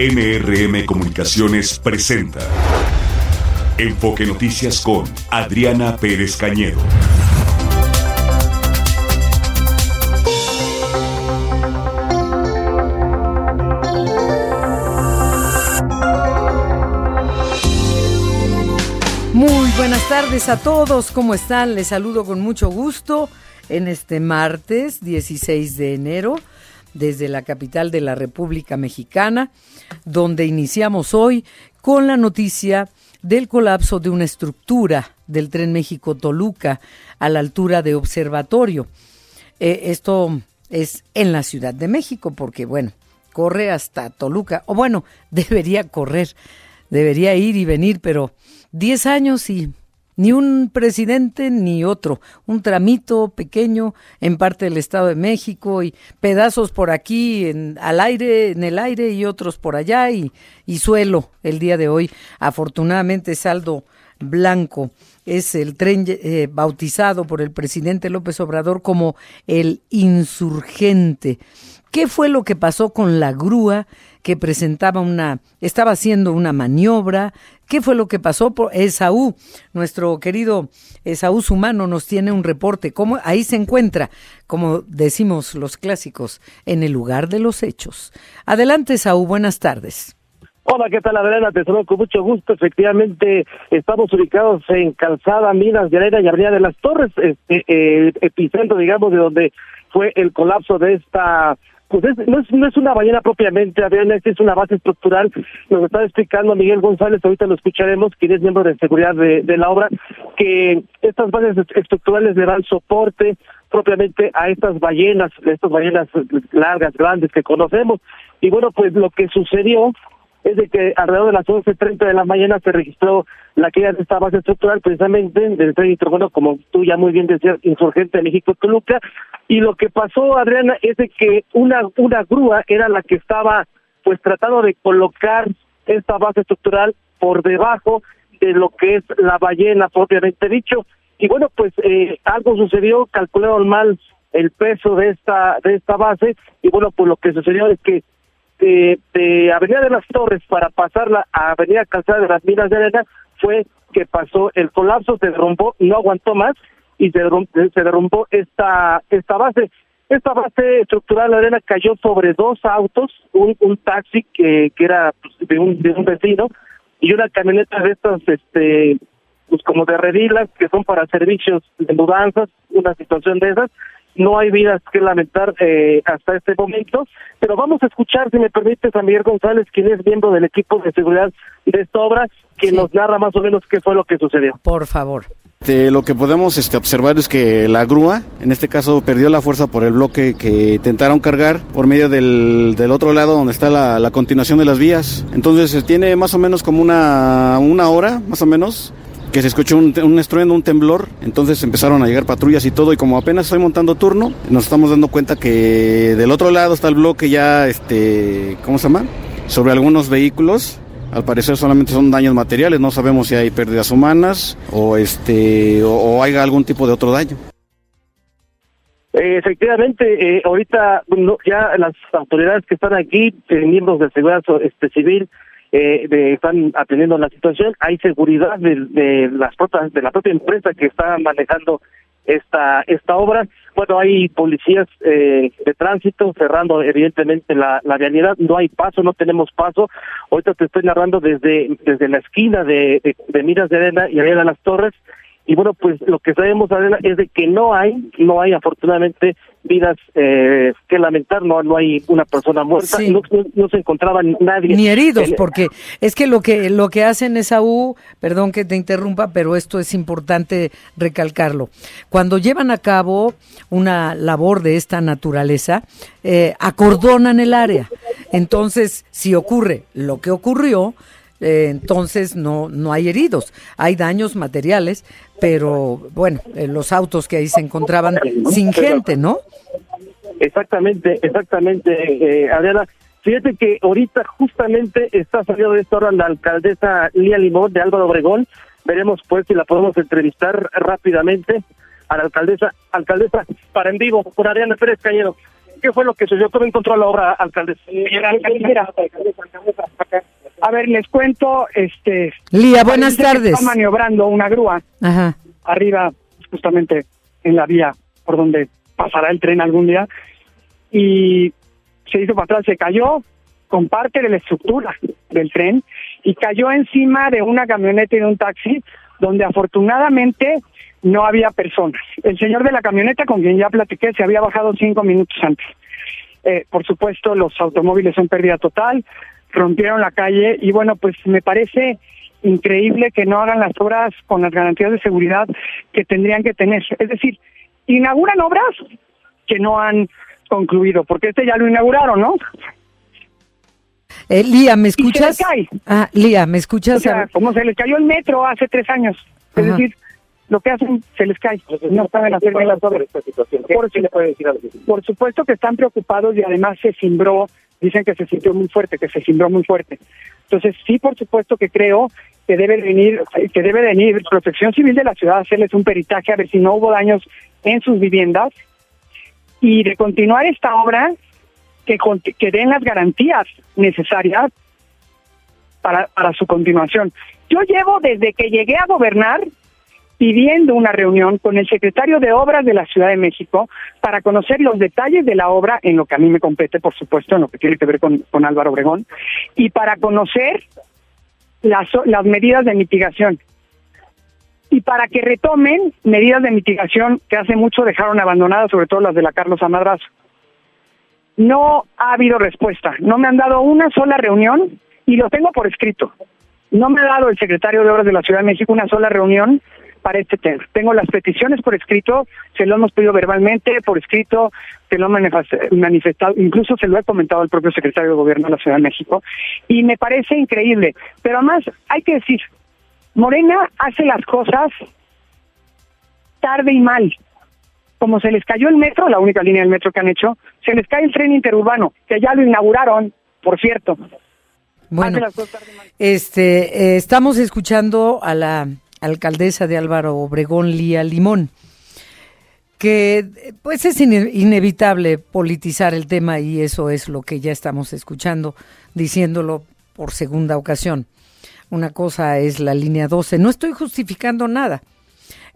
NRM Comunicaciones presenta Enfoque Noticias con Adriana Pérez Cañedo. Muy buenas tardes a todos, ¿cómo están? Les saludo con mucho gusto en este martes 16 de enero desde la capital de la República Mexicana, donde iniciamos hoy con la noticia del colapso de una estructura del tren México-Toluca a la altura de Observatorio. Eh, esto es en la Ciudad de México, porque bueno, corre hasta Toluca, o bueno, debería correr, debería ir y venir, pero 10 años y ni un presidente ni otro, un tramito pequeño en parte del Estado de México y pedazos por aquí en, al aire, en el aire y otros por allá y, y suelo el día de hoy. Afortunadamente saldo blanco es el tren eh, bautizado por el presidente López Obrador como el insurgente. ¿Qué fue lo que pasó con la grúa que presentaba una, estaba haciendo una maniobra? ¿Qué fue lo que pasó por Esaú? Nuestro querido Esaú Sumano nos tiene un reporte. ¿Cómo? Ahí se encuentra, como decimos los clásicos, en el lugar de los hechos. Adelante, Esaú, buenas tardes. Hola, ¿qué tal Adriana? Te saludo con mucho gusto. Efectivamente, estamos ubicados en Calzada, Minas Arena y Avenida de las Torres, este, eh, epicentro, digamos, de donde fue el colapso de esta pues no, es, no es una ballena propiamente, Adriana, es una base estructural. Nos está explicando Miguel González, ahorita lo escucharemos, quien es miembro de seguridad de, de la obra, que estas bases estructurales le dan soporte propiamente a estas ballenas, estas ballenas largas, grandes que conocemos. Y bueno, pues lo que sucedió es de que alrededor de las 11.30 de la mañana se registró la caída de esta base estructural precisamente del tren bueno, como tú ya muy bien decías, insurgente de México Toluca, y lo que pasó, Adriana, es de que una, una grúa era la que estaba pues tratando de colocar esta base estructural por debajo de lo que es la ballena propiamente dicho, y bueno, pues eh, algo sucedió, calcularon mal el peso de esta de esta base. Y bueno pues lo que sucedió es que de, Avenida de las Torres para pasarla a Avenida Calzada de las Minas de Arena fue que pasó el colapso, se derrumbó, no aguantó más y se derrumbó, se derrumbó esta, esta base. Esta base estructural de arena cayó sobre dos autos, un, un taxi que, que era pues, de, un, de un vecino y una camioneta de estas, este, pues como de redilas que son para servicios de mudanzas, una situación de esas, no hay vidas que lamentar eh, hasta este momento, pero vamos a escuchar, si me permites, a Miguel González, quien es miembro del equipo de seguridad de esta obra, que nos narra más o menos qué fue lo que sucedió. Por favor. lo que podemos este, observar es que la grúa, en este caso, perdió la fuerza por el bloque que intentaron cargar por medio del, del otro lado donde está la, la continuación de las vías. Entonces tiene más o menos como una, una hora, más o menos, que se escuchó un, un estruendo, un temblor, entonces empezaron a llegar patrullas y todo, y como apenas estoy montando turno, nos estamos dando cuenta que del otro lado está el bloque ya, este, ¿cómo se llama? Sobre algunos vehículos, al parecer solamente son daños materiales, no sabemos si hay pérdidas humanas o este o, hay algún tipo de otro daño. Eh, efectivamente, eh, ahorita ya las autoridades que están aquí, eh, miembros de seguridad este, civil, eh, de, están atendiendo la situación. Hay seguridad de, de las propias, de la propia empresa que está manejando esta esta obra. Bueno, hay policías eh, de tránsito cerrando evidentemente la, la vialidad. No hay paso, no tenemos paso. Ahorita te estoy narrando desde desde la esquina de, de, Miras de Arena y Arena las Torres y bueno pues lo que sabemos Adela, es de que no hay no hay afortunadamente vidas eh, que lamentar no no hay una persona muerta no, no, se encontraba nadie. Ni heridos porque es que lo que lo que hacen esa U perdón que te interrumpa pero esto es importante recalcarlo. Cuando llevan a cabo una labor de esta naturaleza eh, acordonan el área. Entonces si ocurre lo que ocurrió eh, entonces no, no hay heridos, hay daños materiales, pero bueno, eh, los autos que ahí se encontraban sin gente, ¿no? Exactamente, exactamente, eh, Adriana. Fíjate que ahorita justamente está saliendo de esta hora la alcaldesa Lía Limón de Álvaro Obregón. Veremos pues si la podemos entrevistar rápidamente a la alcaldesa. Alcaldesa, para en vivo, por Adriana Pérez Cañero. ¿Qué fue lo que sucedió? ¿Cómo encontró la obra, alcalde? A ver, les cuento, este... Lía, buenas tardes. Está maniobrando una grúa Ajá. arriba, justamente en la vía por donde pasará el tren algún día, y se hizo para atrás, se cayó con parte de la estructura del tren y cayó encima de una camioneta y de un taxi donde afortunadamente no había personas. El señor de la camioneta con quien ya platiqué se había bajado cinco minutos antes. Eh, por supuesto, los automóviles son pérdida total, rompieron la calle y bueno, pues me parece increíble que no hagan las obras con las garantías de seguridad que tendrían que tener. Es decir, inauguran obras que no han concluido, porque este ya lo inauguraron, ¿no? Eh, Lía, ¿me Y se escuchas? cae. Ah, Lía, ¿me O escuchas? sea, como se les cayó el metro hace tres años. Es Ajá. decir, lo que hacen se les cae. No saben hacer bien las obras. Por, ¿Qué le puede decir a los vecinos? por supuesto que están preocupados y además se cimbró, dicen que se sintió muy fuerte, que se cimbró muy fuerte. Entonces, sí, por supuesto que creo que debe venir, que debe venir Protección Civil de la ciudad a hacerles un peritaje a ver si no hubo daños en sus viviendas y de continuar esta obra que, que den las garantías necesarias para, para su continuación. Yo llevo desde que llegué a gobernar pidiendo una reunión con el secretario de Obras de la Ciudad de México para conocer los detalles de la obra en lo que a mí me compete, por supuesto, en lo que tiene que ver con, con Álvaro Obregón, y para conocer las, las medidas de mitigación. Y para que retomen medidas de mitigación que hace mucho dejaron abandonadas, sobre todo las de la Carlos Amadrazo. No ha habido respuesta. No me han dado una sola reunión y lo tengo por escrito. No me ha dado el secretario de Obras de la Ciudad de México una sola reunión para este tema. Tengo las peticiones por escrito, se lo hemos pedido verbalmente, por escrito, se lo han manifest- manifestado, incluso se lo he comentado al propio secretario de Gobierno de la Ciudad de México, y me parece increíble. Pero además, hay que decir, Morena hace las cosas tarde y mal. Como se les cayó el metro, la única línea del metro que han hecho, se les cae el tren interurbano, que ya lo inauguraron, por cierto. Bueno, este, eh, estamos escuchando a la alcaldesa de Álvaro Obregón, Lía Limón, que pues es ine- inevitable politizar el tema y eso es lo que ya estamos escuchando, diciéndolo por segunda ocasión. Una cosa es la línea 12. No estoy justificando nada.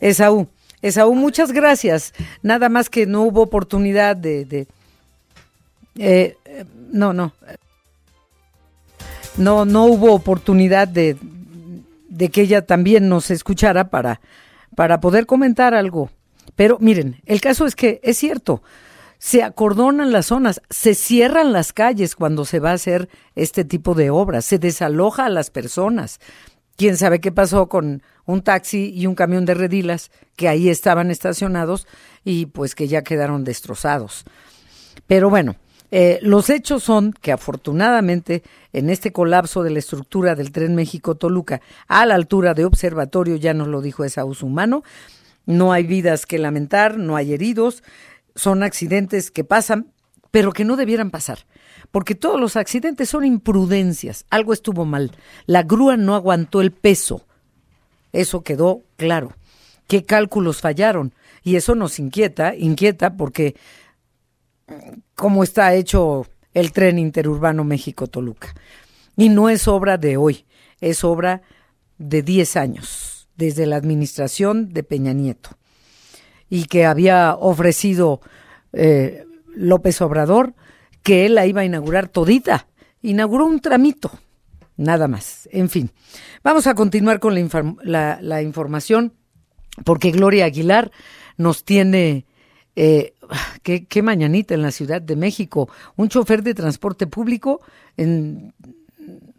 Esaú, Esaú, muchas gracias. Nada más que no hubo oportunidad de... eh, no, no. No, no hubo oportunidad de, de que ella también nos escuchara para, para poder comentar algo. Pero miren, el caso es que es cierto, se acordonan las zonas, se cierran las calles cuando se va a hacer este tipo de obras, se desaloja a las personas. Quién sabe qué pasó con un taxi y un camión de redilas que ahí estaban estacionados y pues que ya quedaron destrozados. Pero bueno, eh, los hechos son que afortunadamente en este colapso de la estructura del tren México-Toluca a la altura de Observatorio, ya nos lo dijo esa humano, no hay vidas que lamentar, no hay heridos, son accidentes que pasan, pero que no debieran pasar, porque todos los accidentes son imprudencias, algo estuvo mal, la grúa no aguantó el peso, eso quedó claro, qué cálculos fallaron, y eso nos inquieta, inquieta porque cómo está hecho el tren interurbano México-Toluca. Y no es obra de hoy, es obra de 10 años, desde la administración de Peña Nieto, y que había ofrecido eh, López Obrador que él la iba a inaugurar todita. Inauguró un tramito, nada más. En fin, vamos a continuar con la información, porque Gloria Aguilar nos tiene eh, qué, qué mañanita en la Ciudad de México. Un chofer de transporte público en-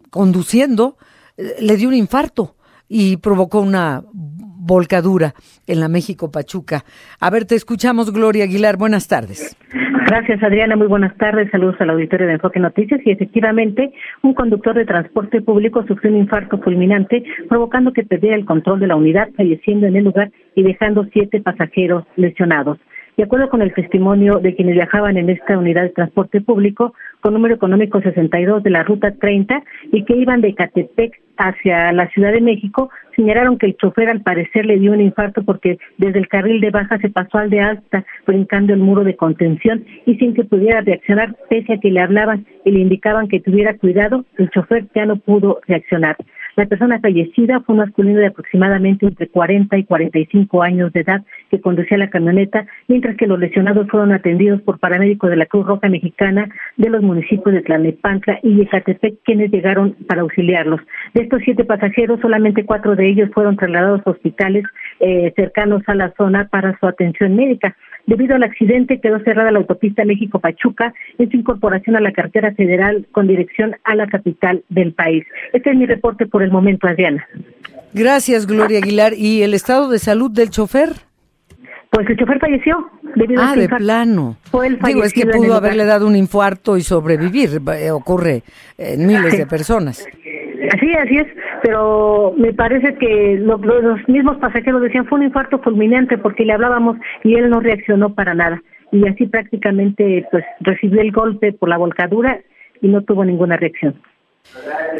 conduciendo eh, le dio un infarto y provocó una volcadura en la México Pachuca. A ver, te escuchamos, Gloria Aguilar. Buenas tardes. Gracias, Adriana. Muy buenas tardes. Saludos al auditorio de Enfoque Noticias. Y efectivamente, un conductor de transporte público sufrió un infarto fulminante, provocando que perdiera el control de la unidad, falleciendo en el lugar y dejando siete pasajeros lesionados. De acuerdo con el testimonio de quienes viajaban en esta unidad de transporte público, con número económico 62 de la ruta 30 y que iban de Catepec hacia la Ciudad de México, señalaron que el chofer al parecer le dio un infarto porque desde el carril de baja se pasó al de alta, brincando el muro de contención y sin que pudiera reaccionar, pese a que le hablaban y le indicaban que tuviera cuidado, el chofer ya no pudo reaccionar. La persona fallecida fue un masculino de aproximadamente entre 40 y 45 años de edad que conducía la camioneta, mientras que los lesionados fueron atendidos por paramédicos de la Cruz Roja Mexicana de los municipios de Tlalnepantla y Ecatepec, quienes llegaron para auxiliarlos. Estos siete pasajeros, solamente cuatro de ellos fueron trasladados a hospitales eh, cercanos a la zona para su atención médica. Debido al accidente quedó cerrada la autopista México-Pachuca en su incorporación a la cartera federal con dirección a la capital del país. Este es mi reporte por el momento, Adriana. Gracias, Gloria Aguilar. ¿Y el estado de salud del chofer? Pues el chofer falleció debido ah, de plano. Fue el Digo, es que pudo haberle dado un infarto y sobrevivir. Eh, ocurre en miles de personas. Así, así es, pero me parece que los mismos pasajeros decían fue un infarto fulminante porque le hablábamos y él no reaccionó para nada. Y así prácticamente pues recibió el golpe por la volcadura y no tuvo ninguna reacción.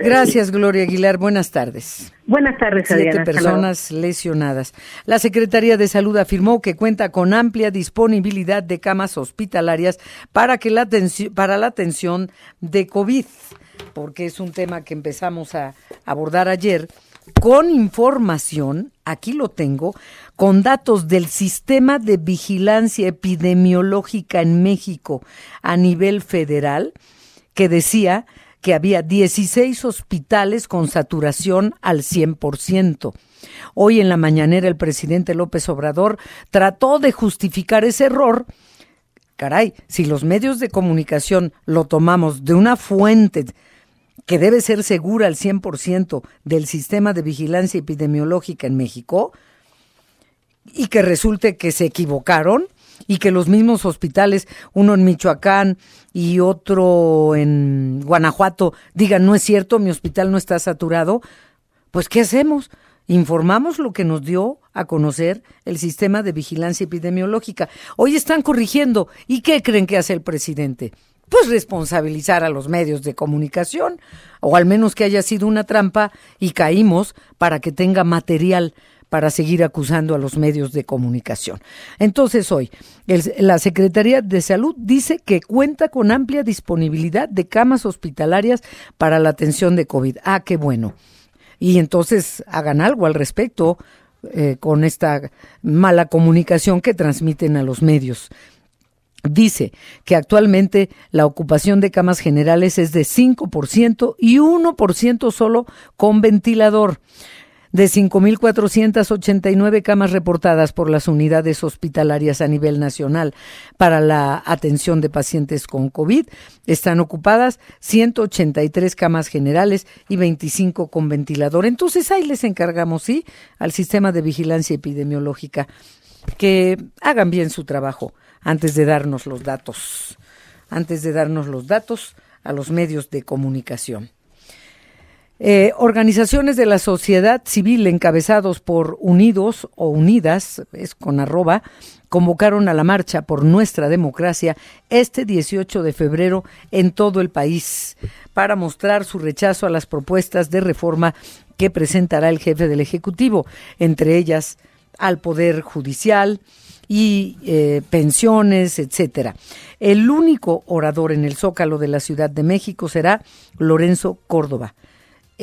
Gracias, Gloria Aguilar. Buenas tardes. Buenas tardes, Siete personas lesionadas. La Secretaría de Salud afirmó que cuenta con amplia disponibilidad de camas hospitalarias para, que la para la atención de COVID porque es un tema que empezamos a abordar ayer, con información, aquí lo tengo, con datos del sistema de vigilancia epidemiológica en México a nivel federal, que decía que había 16 hospitales con saturación al 100%. Hoy en la mañanera el presidente López Obrador trató de justificar ese error. Caray, si los medios de comunicación lo tomamos de una fuente que debe ser segura al 100% del sistema de vigilancia epidemiológica en México y que resulte que se equivocaron y que los mismos hospitales, uno en Michoacán y otro en Guanajuato, digan, no es cierto, mi hospital no está saturado, pues ¿qué hacemos? Informamos lo que nos dio a conocer el sistema de vigilancia epidemiológica. Hoy están corrigiendo. ¿Y qué creen que hace el presidente? pues responsabilizar a los medios de comunicación, o al menos que haya sido una trampa y caímos para que tenga material para seguir acusando a los medios de comunicación. Entonces hoy, la Secretaría de Salud dice que cuenta con amplia disponibilidad de camas hospitalarias para la atención de COVID. Ah, qué bueno. Y entonces hagan algo al respecto eh, con esta mala comunicación que transmiten a los medios dice que actualmente la ocupación de camas generales es de 5% y 1% solo con ventilador. De 5.489 camas reportadas por las unidades hospitalarias a nivel nacional para la atención de pacientes con COVID, están ocupadas 183 camas generales y 25 con ventilador. Entonces ahí les encargamos, sí, al sistema de vigilancia epidemiológica que hagan bien su trabajo antes de darnos los datos, antes de darnos los datos a los medios de comunicación. Eh, organizaciones de la sociedad civil encabezados por Unidos o Unidas, es con arroba, convocaron a la marcha por nuestra democracia este 18 de febrero en todo el país para mostrar su rechazo a las propuestas de reforma que presentará el jefe del Ejecutivo, entre ellas al Poder Judicial, y eh, pensiones, etcétera. El único orador en el Zócalo de la Ciudad de México será Lorenzo Córdoba,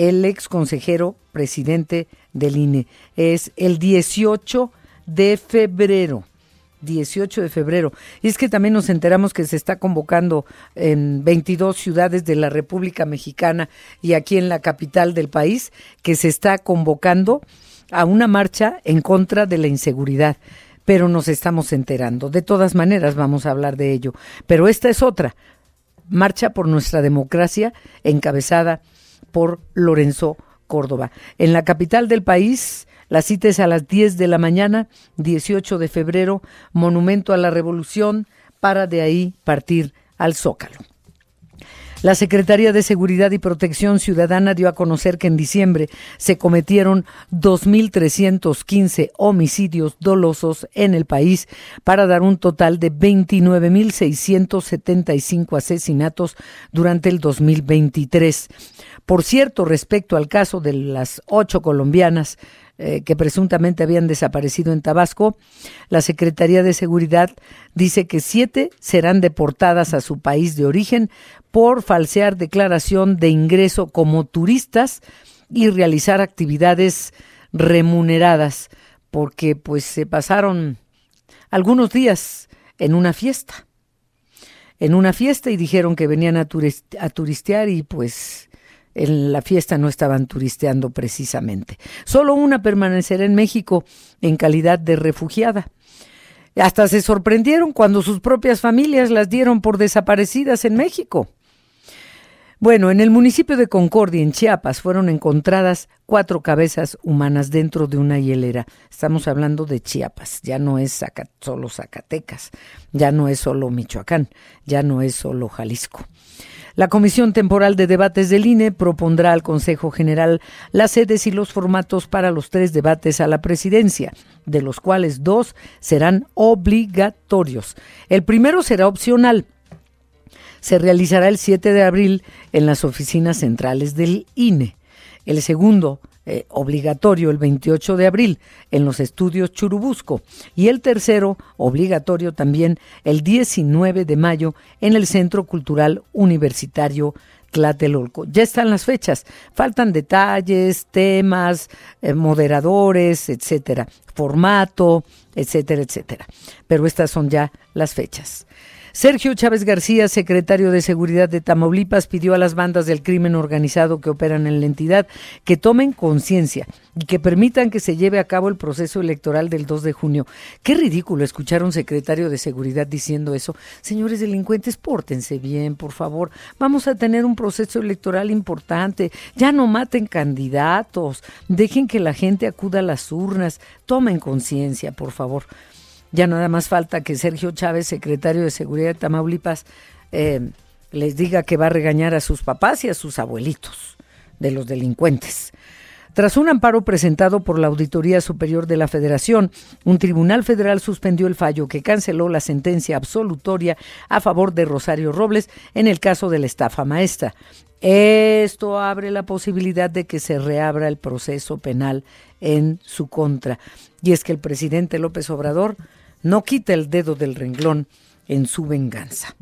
el ex consejero presidente del INE. Es el 18 de febrero. 18 de febrero. Y es que también nos enteramos que se está convocando en 22 ciudades de la República Mexicana y aquí en la capital del país, que se está convocando a una marcha en contra de la inseguridad pero nos estamos enterando. De todas maneras vamos a hablar de ello. Pero esta es otra. Marcha por nuestra democracia encabezada por Lorenzo Córdoba. En la capital del país, la cita es a las 10 de la mañana, 18 de febrero, Monumento a la Revolución, para de ahí partir al Zócalo. La Secretaría de Seguridad y Protección Ciudadana dio a conocer que en diciembre se cometieron 2.315 homicidios dolosos en el país para dar un total de 29.675 asesinatos durante el 2023. Por cierto, respecto al caso de las ocho colombianas eh, que presuntamente habían desaparecido en Tabasco, la Secretaría de Seguridad dice que siete serán deportadas a su país de origen por falsear declaración de ingreso como turistas y realizar actividades remuneradas, porque pues se pasaron algunos días en una fiesta, en una fiesta y dijeron que venían a, a turistear y pues en la fiesta no estaban turisteando precisamente. Solo una permanecerá en México en calidad de refugiada. Hasta se sorprendieron cuando sus propias familias las dieron por desaparecidas en México. Bueno, en el municipio de Concordia, en Chiapas, fueron encontradas cuatro cabezas humanas dentro de una hielera. Estamos hablando de Chiapas, ya no es solo Zacatecas, ya no es solo Michoacán, ya no es solo Jalisco. La Comisión Temporal de Debates del INE propondrá al Consejo General las sedes y los formatos para los tres debates a la presidencia, de los cuales dos serán obligatorios. El primero será opcional. Se realizará el 7 de abril en las oficinas centrales del INE. El segundo eh, obligatorio el 28 de abril en los estudios Churubusco y el tercero obligatorio también el 19 de mayo en el Centro Cultural Universitario Tlatelolco. Ya están las fechas, faltan detalles, temas, eh, moderadores, etcétera, formato, etcétera, etcétera. Pero estas son ya las fechas. Sergio Chávez García, secretario de Seguridad de Tamaulipas, pidió a las bandas del crimen organizado que operan en la entidad que tomen conciencia y que permitan que se lleve a cabo el proceso electoral del 2 de junio. Qué ridículo escuchar a un secretario de Seguridad diciendo eso. Señores delincuentes, pórtense bien, por favor. Vamos a tener un proceso electoral importante. Ya no maten candidatos. Dejen que la gente acuda a las urnas. Tomen conciencia, por favor. Ya nada más falta que Sergio Chávez, secretario de Seguridad de Tamaulipas, eh, les diga que va a regañar a sus papás y a sus abuelitos de los delincuentes. Tras un amparo presentado por la Auditoría Superior de la Federación, un tribunal federal suspendió el fallo que canceló la sentencia absolutoria a favor de Rosario Robles en el caso de la estafa maestra. Esto abre la posibilidad de que se reabra el proceso penal en su contra. Y es que el presidente López Obrador no quita el dedo del renglón en su venganza.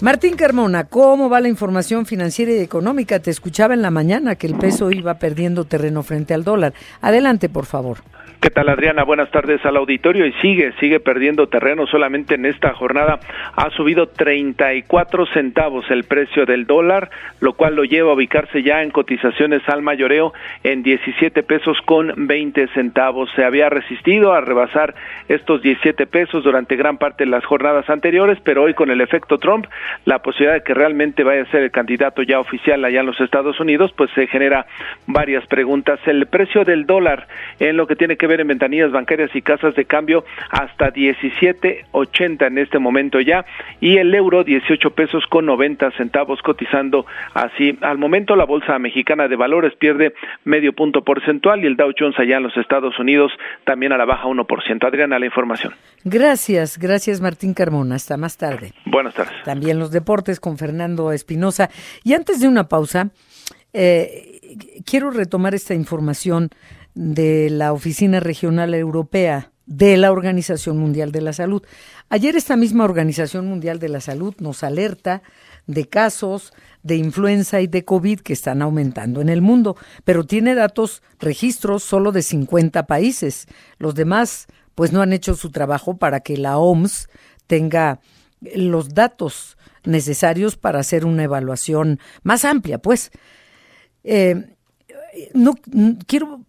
Martín Carmona, ¿cómo va la información financiera y económica? Te escuchaba en la mañana que el peso iba perdiendo terreno frente al dólar. Adelante, por favor. ¿Qué tal Adriana? Buenas tardes al auditorio y sigue, sigue perdiendo terreno. Solamente en esta jornada ha subido 34 centavos el precio del dólar, lo cual lo lleva a ubicarse ya en cotizaciones al mayoreo en 17 pesos con 20 centavos. Se había resistido a rebasar estos 17 pesos durante gran parte de las jornadas anteriores, pero hoy con el efecto Trump, la posibilidad de que realmente vaya a ser el candidato ya oficial allá en los Estados Unidos, pues se genera varias preguntas. El precio del dólar en lo que tiene que ver en ventanillas bancarias y casas de cambio hasta 17.80 en este momento ya y el euro 18 pesos con 90 centavos cotizando así. Al momento la bolsa mexicana de valores pierde medio punto porcentual y el Dow Jones allá en los Estados Unidos también a la baja 1%. Adriana, la información. Gracias, gracias Martín Carmona. Hasta más tarde. Buenas tardes. También los deportes con Fernando Espinosa. Y antes de una pausa, eh, quiero retomar esta información de la Oficina Regional Europea de la Organización Mundial de la Salud. Ayer esta misma Organización Mundial de la Salud nos alerta de casos de influenza y de COVID que están aumentando en el mundo, pero tiene datos, registros solo de 50 países. Los demás pues no han hecho su trabajo para que la OMS tenga los datos necesarios para hacer una evaluación más amplia, pues. Eh, no quiero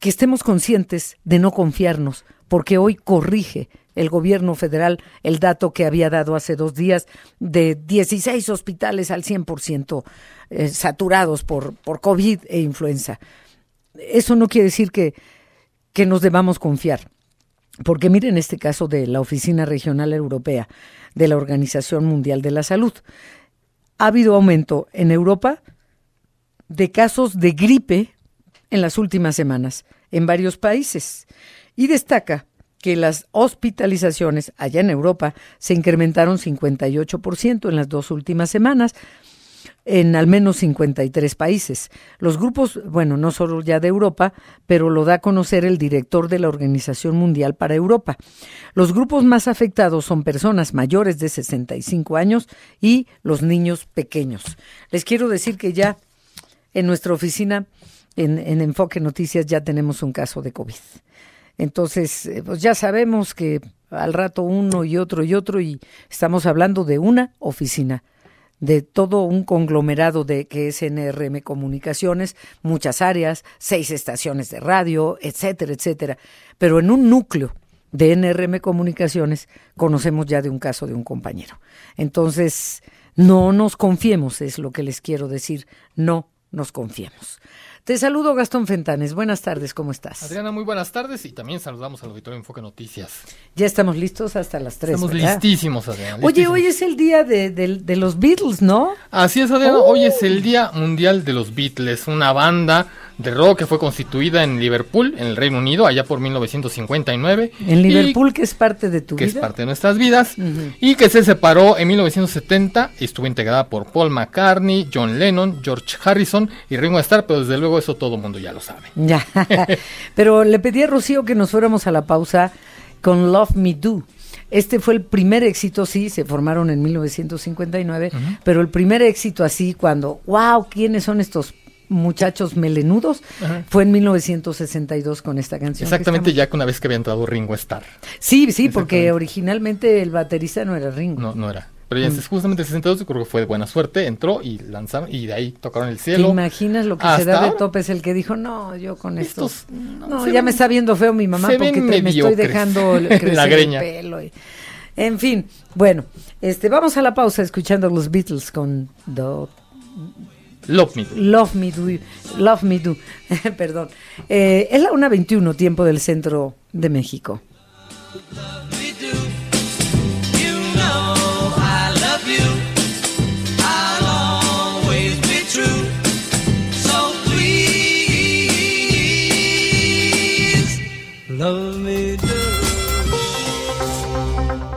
que estemos conscientes de no confiarnos, porque hoy corrige el gobierno federal el dato que había dado hace dos días de 16 hospitales al 100% eh, saturados por, por COVID e influenza. Eso no quiere decir que, que nos debamos confiar. Porque miren este caso de la Oficina Regional Europea de la Organización Mundial de la Salud. ha habido aumento en Europa de casos de gripe en las últimas semanas en varios países y destaca que las hospitalizaciones allá en Europa se incrementaron 58% en las dos últimas semanas en al menos 53 países. Los grupos, bueno, no solo ya de Europa, pero lo da a conocer el director de la Organización Mundial para Europa. Los grupos más afectados son personas mayores de 65 años y los niños pequeños. Les quiero decir que ya en nuestra oficina, en, en Enfoque Noticias, ya tenemos un caso de COVID. Entonces, eh, pues ya sabemos que al rato uno y otro y otro y estamos hablando de una oficina de todo un conglomerado de que es NRM Comunicaciones, muchas áreas, seis estaciones de radio, etcétera, etcétera. Pero en un núcleo de NRM Comunicaciones conocemos ya de un caso de un compañero. Entonces, no nos confiemos, es lo que les quiero decir, no nos confiemos. Te saludo Gastón Fentanes. Buenas tardes, ¿cómo estás? Adriana, muy buenas tardes y también saludamos al auditorio Enfoque Noticias. Ya estamos listos hasta las 3. Estamos listísimos, Adriana. Oye, hoy es el día de, los Beatles, ¿no? Así es, Adriana. Hoy es el Día Mundial de los Beatles, una banda de rock que fue constituida en Liverpool, en el Reino Unido, allá por 1959. En Liverpool, que es parte de tu vida. Que es parte de nuestras vidas. Y que se separó en 1970 y estuvo integrada por Paul McCartney, John Lennon, George Harrison y Ringo Starr, pero desde luego eso todo el mundo ya lo sabe. Ya. pero le pedí a Rocío que nos fuéramos a la pausa con Love Me Do. Este fue el primer éxito, sí, se formaron en 1959, pero el primer éxito así cuando, wow, ¿quiénes son estos muchachos melenudos, fue en 1962 con esta canción. Exactamente, ya que una vez que había entrado Ringo Starr. Sí, sí, porque originalmente el baterista no era Ringo. No, no era. Pero ya mm. justamente en 62 creo que fue de buena suerte, entró y lanzaron y de ahí tocaron el cielo. ¿Te imaginas lo que se da de tope? Es el que dijo, no, yo con estos, no, ya me está viendo feo mi mamá porque me estoy dejando crecer la greña. el pelo. en fin, bueno, este vamos a la pausa escuchando los Beatles con Do, Love Me Do. Love Me Do. Love Me Do. Perdón. Eh, es la 1.21, tiempo del centro de México.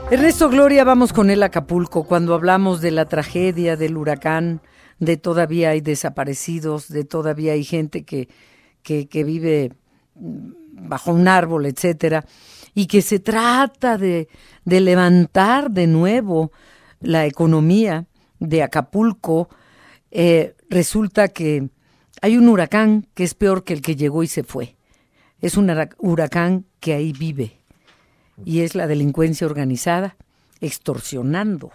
Ernesto Gloria, vamos con a Acapulco cuando hablamos de la tragedia del huracán de todavía hay desaparecidos, de todavía hay gente que, que, vive bajo un árbol, etcétera, y que se trata de, de levantar de nuevo la economía de Acapulco, eh, resulta que hay un huracán que es peor que el que llegó y se fue. Es un huracán que ahí vive y es la delincuencia organizada extorsionando.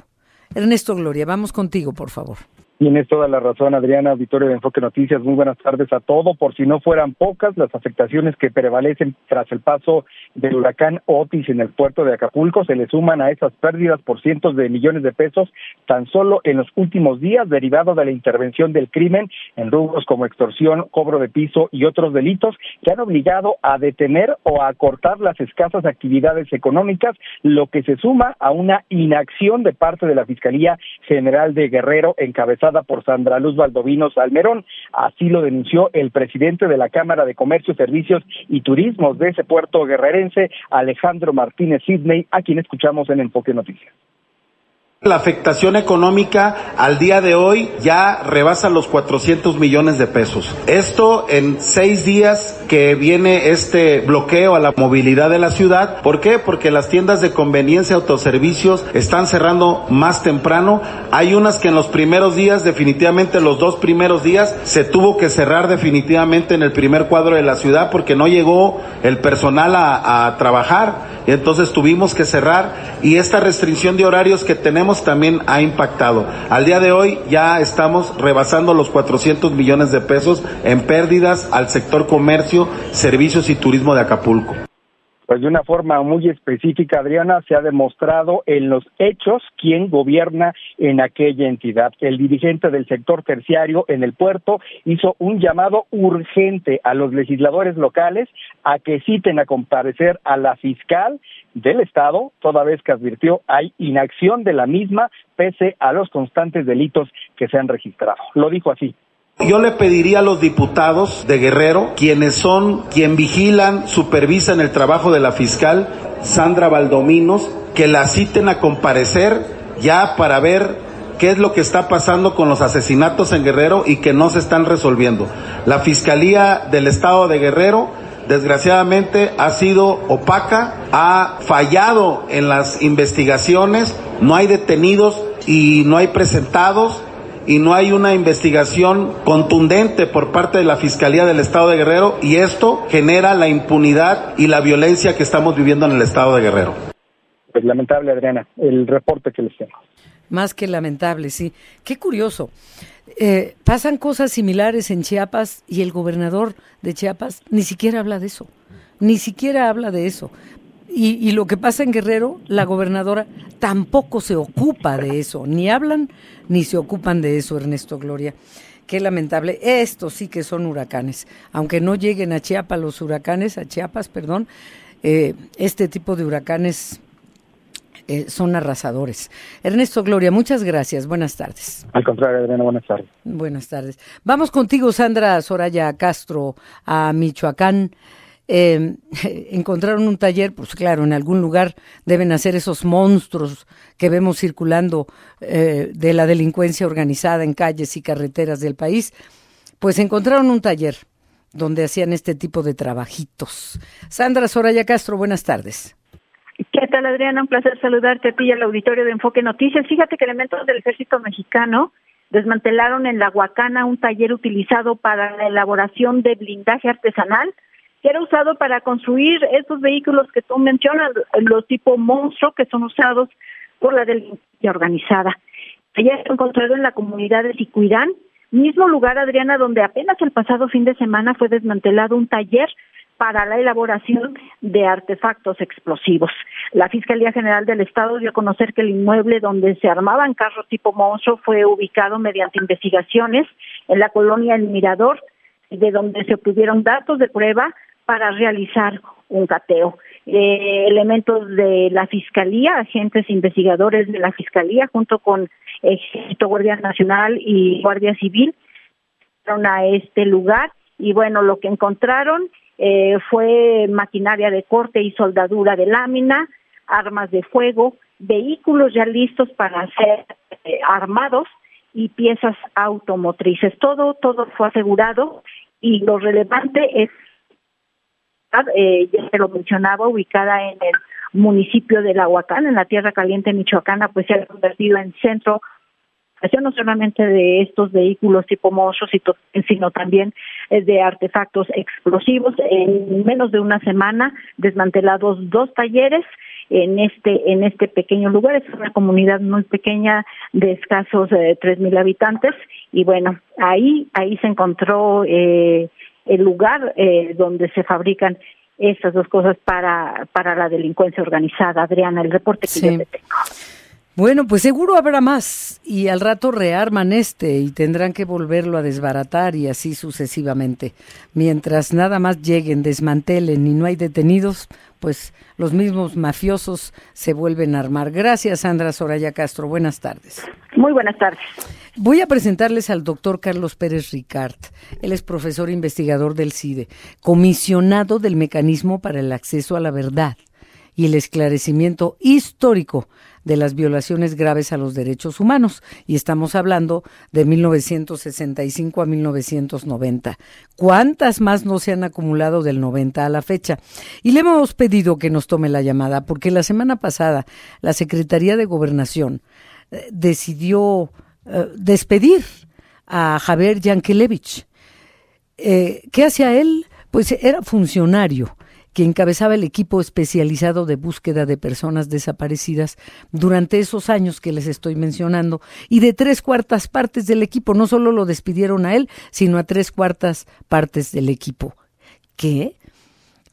Ernesto Gloria, vamos contigo, por favor. Tienes toda la razón, Adriana, auditorio de Enfoque Noticias. Muy buenas tardes a todo. Por si no fueran pocas las afectaciones que prevalecen tras el paso del huracán Otis en el puerto de Acapulco, se le suman a esas pérdidas por cientos de millones de pesos tan solo en los últimos días, derivado de la intervención del crimen en rubros como extorsión, cobro de piso y otros delitos que han obligado a detener o a cortar las escasas actividades económicas, lo que se suma a una inacción de parte de la Fiscalía General de Guerrero encabezada por Sandra Luz Valdovino Salmerón. Así lo denunció el presidente de la Cámara de Comercio, Servicios y Turismos de ese puerto guerrerense, Alejandro Martínez Sidney, a quien escuchamos en Enfoque Noticias. La afectación económica al día de hoy ya rebasa los 400 millones de pesos. Esto en seis días que viene este bloqueo a la movilidad de la ciudad. ¿Por qué? Porque las tiendas de conveniencia, autoservicios están cerrando más temprano. Hay unas que en los primeros días, definitivamente los dos primeros días, se tuvo que cerrar definitivamente en el primer cuadro de la ciudad porque no llegó el personal a, a trabajar. Entonces tuvimos que cerrar y esta restricción de horarios que tenemos también ha impactado. Al día de hoy ya estamos rebasando los 400 millones de pesos en pérdidas al sector comercio, servicios y turismo de Acapulco. Pues de una forma muy específica, Adriana, se ha demostrado en los hechos quién gobierna en aquella entidad. El dirigente del sector terciario en el puerto hizo un llamado urgente a los legisladores locales a que citen a comparecer a la fiscal del Estado, toda vez que advirtió hay inacción de la misma pese a los constantes delitos que se han registrado. Lo dijo así. Yo le pediría a los diputados de Guerrero, quienes son, quien vigilan, supervisan el trabajo de la fiscal Sandra Valdominos, que la citen a comparecer ya para ver qué es lo que está pasando con los asesinatos en Guerrero y que no se están resolviendo. La Fiscalía del Estado de Guerrero desgraciadamente ha sido opaca, ha fallado en las investigaciones, no hay detenidos y no hay presentados y no hay una investigación contundente por parte de la Fiscalía del Estado de Guerrero y esto genera la impunidad y la violencia que estamos viviendo en el Estado de Guerrero. Pues lamentable, Adriana, el reporte que les tengo. Más que lamentable, sí. Qué curioso. Eh, pasan cosas similares en Chiapas y el gobernador de Chiapas ni siquiera habla de eso. Ni siquiera habla de eso. Y, lo que pasa en Guerrero, la gobernadora tampoco se ocupa de eso. Ni hablan ni se ocupan de eso, Ernesto Gloria. Qué lamentable. Estos sí que son huracanes. Aunque no lleguen a Chiapas los huracanes, a Chiapas, perdón, eh, este tipo de huracanes eh, son arrasadores. Ernesto Gloria, muchas gracias. Buenas tardes. Al contrario, Adriana, buenas tardes. Buenas tardes. Vamos contigo, Sandra Soraya Castro, a Michoacán. Eh, encontraron un taller, pues claro, en algún lugar deben hacer esos monstruos que vemos circulando eh, de la delincuencia organizada en calles y carreteras del país. Pues encontraron un taller donde hacían este tipo de trabajitos. Sandra Soraya Castro, buenas tardes. ¿Qué tal, Adriana? Un placer saludarte a ti y al auditorio de Enfoque Noticias. Fíjate que elementos del ejército mexicano desmantelaron en la Huacana un taller utilizado para la elaboración de blindaje artesanal que era usado para construir esos vehículos que tú mencionas, los tipo monstruo que son usados por la delincuencia organizada. Allá se encontrado en la comunidad de Sicuirán, mismo lugar, Adriana, donde apenas el pasado fin de semana fue desmantelado un taller para la elaboración de artefactos explosivos. La Fiscalía General del Estado dio a conocer que el inmueble donde se armaban carros tipo monstruo fue ubicado mediante investigaciones en la colonia El Mirador, de donde se obtuvieron datos de prueba para realizar un cateo. Eh, elementos de la Fiscalía, agentes investigadores de la Fiscalía, junto con Ejército Guardia Nacional y Guardia Civil, fueron a este lugar y bueno, lo que encontraron eh, fue maquinaria de corte y soldadura de lámina, armas de fuego, vehículos ya listos para ser eh, armados y piezas automotrices. Todo, todo fue asegurado y lo relevante es eh, ya se lo mencionaba, ubicada en el municipio de Lahuacán, en la tierra caliente michoacana, pues se ha convertido en centro no solamente de estos vehículos tipo monstruos, sino también eh, de artefactos explosivos. En menos de una semana, desmantelados dos talleres en este en este pequeño lugar. Es una comunidad muy pequeña de escasos eh, tres mil habitantes y bueno, ahí ahí se encontró eh, el lugar eh, donde se fabrican estas dos cosas para, para la delincuencia organizada. Adriana, el reporte que yo te tengo. Bueno, pues seguro habrá más y al rato rearman este y tendrán que volverlo a desbaratar y así sucesivamente. Mientras nada más lleguen, desmantelen y no hay detenidos, pues los mismos mafiosos se vuelven a armar. Gracias, Sandra Soraya Castro. Buenas tardes. Muy buenas tardes. Voy a presentarles al doctor Carlos Pérez Ricard. Él es profesor investigador del CIDE, comisionado del Mecanismo para el Acceso a la Verdad y el Esclarecimiento Histórico de las violaciones graves a los derechos humanos. Y estamos hablando de 1965 a 1990. ¿Cuántas más no se han acumulado del 90 a la fecha? Y le hemos pedido que nos tome la llamada porque la semana pasada la Secretaría de Gobernación eh, decidió eh, despedir a Javier Yankelevich. Eh, ¿Qué hacía él? Pues era funcionario que encabezaba el equipo especializado de búsqueda de personas desaparecidas durante esos años que les estoy mencionando, y de tres cuartas partes del equipo, no solo lo despidieron a él, sino a tres cuartas partes del equipo. ¿Qué?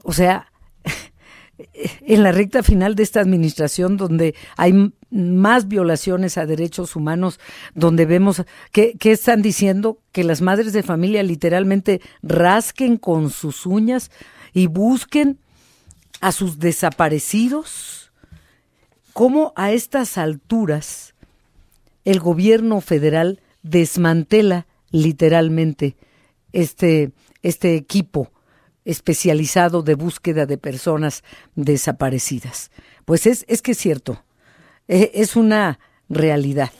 O sea, en la recta final de esta administración donde hay más violaciones a derechos humanos, donde vemos que, están diciendo que las madres de familia literalmente rasquen con sus uñas y busquen a sus desaparecidos. ¿Cómo a estas alturas el gobierno federal desmantela literalmente este, este equipo especializado de búsqueda de personas desaparecidas. Pues es, es que es cierto, eh, es una realidad.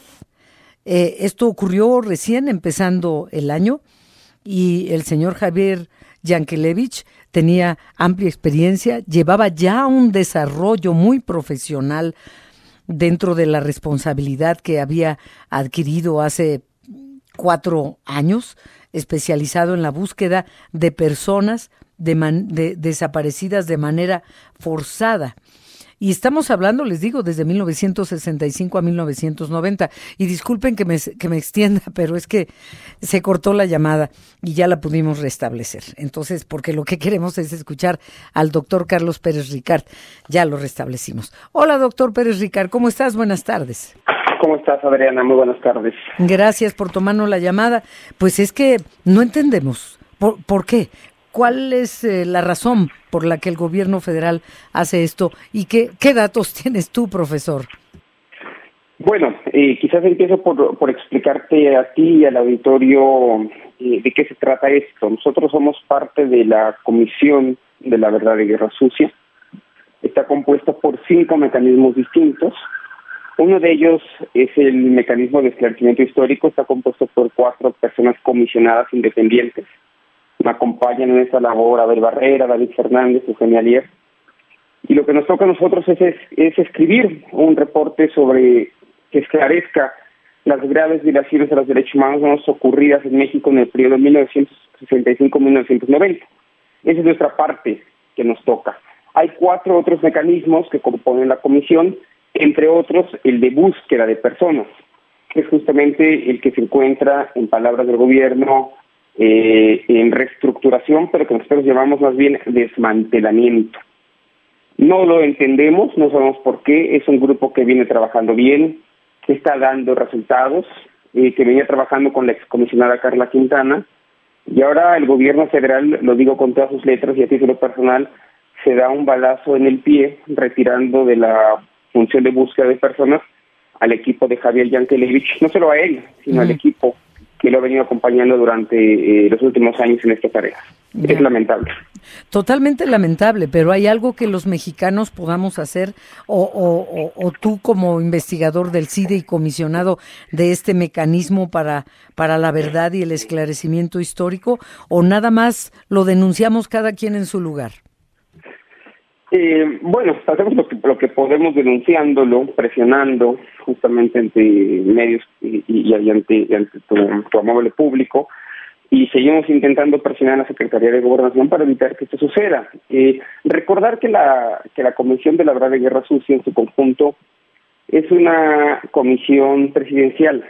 Eh, esto ocurrió recién empezando el año y el señor Javier Yankelevich tenía amplia experiencia, llevaba ya un desarrollo muy profesional dentro de la responsabilidad que había adquirido hace cuatro años, especializado en la búsqueda de personas de, desaparecidas de manera forzada. Y estamos hablando, les digo, desde 1965 a 1990. Y disculpen que me, que me extienda, pero es que se cortó la llamada y ya la pudimos restablecer. Entonces, porque lo que queremos es escuchar al doctor Carlos Pérez Ricard. Ya lo restablecimos. Hola, doctor Pérez Ricard, ¿cómo estás? Buenas tardes. ¿Cómo estás, Adriana? Muy buenas tardes. Gracias por tomarnos la llamada. Pues es que no entendemos. ¿Por, ¿por qué? ¿Cuál es eh, la razón por la que el gobierno federal hace esto? ¿Y qué, qué datos tienes tú, profesor? Bueno, eh, quizás empiezo por, por, explicarte a ti y al auditorio eh, de qué se trata esto. Nosotros somos parte de la Comisión de la Verdad de Guerra Sucia. Está compuesta por cinco mecanismos distintos. Uno de ellos es el mecanismo de esclarecimiento histórico. Está compuesto por cuatro personas comisionadas independientes me acompañan en esta labor Abel Barrera, David Fernández, Eugenia Alier. Y lo que nos toca a nosotros es, es, escribir un reporte sobre que esclarezca las graves violaciones de los derechos humanos ocurridas en México en el periodo 1965-1990. Esa es nuestra parte que nos toca. Hay cuatro otros mecanismos que componen la comisión, entre otros el de búsqueda de personas, que es justamente el que se encuentra, en palabras del gobierno, eh, en reestructuración, pero que nosotros llamamos más bien desmantelamiento. No lo entendemos, no sabemos por qué, es un grupo que viene trabajando bien, que está dando resultados, eh, que venía trabajando con la excomisionada Carla Quintana, y ahora el gobierno federal, lo digo con todas sus letras y a título personal, se da un balazo en el pie, retirando de la función de búsqueda de personas al equipo de Javier Yankelevich, no solo a él, sino al equipo que lo ha venido acompañando durante eh, los últimos años en esta tarea. Es lamentable. Totalmente lamentable, pero ¿hay algo que los mexicanos podamos hacer o, o, o, tú como investigador del CIDE y comisionado de este mecanismo para, para la verdad y el esclarecimiento histórico o nada más lo denunciamos cada quien en su lugar? Eh, bueno, hacemos lo que, lo que podemos denunciándolo, presionando justamente ante medios y, y, ante, tu, amable público y seguimos intentando presionar a la Secretaría de Gobernación para evitar que esto suceda. Eh, recordar que la, que la Comisión de la Verdad de Guerra Sucia en su conjunto es una comisión presidencial,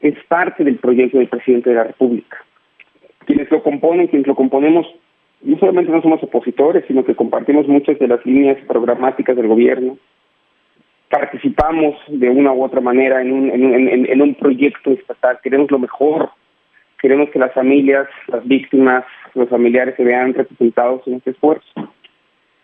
es parte del proyecto del presidente de la República. Quienes lo componen, quienes lo componemos, no solamente no somos opositores, sino que compartimos muchas de las líneas programáticas del gobierno. Participamos de una u otra manera en un, en un, proyecto estatal. Queremos lo mejor. Queremos que las familias, las víctimas, los familiares se vean representados en este esfuerzo.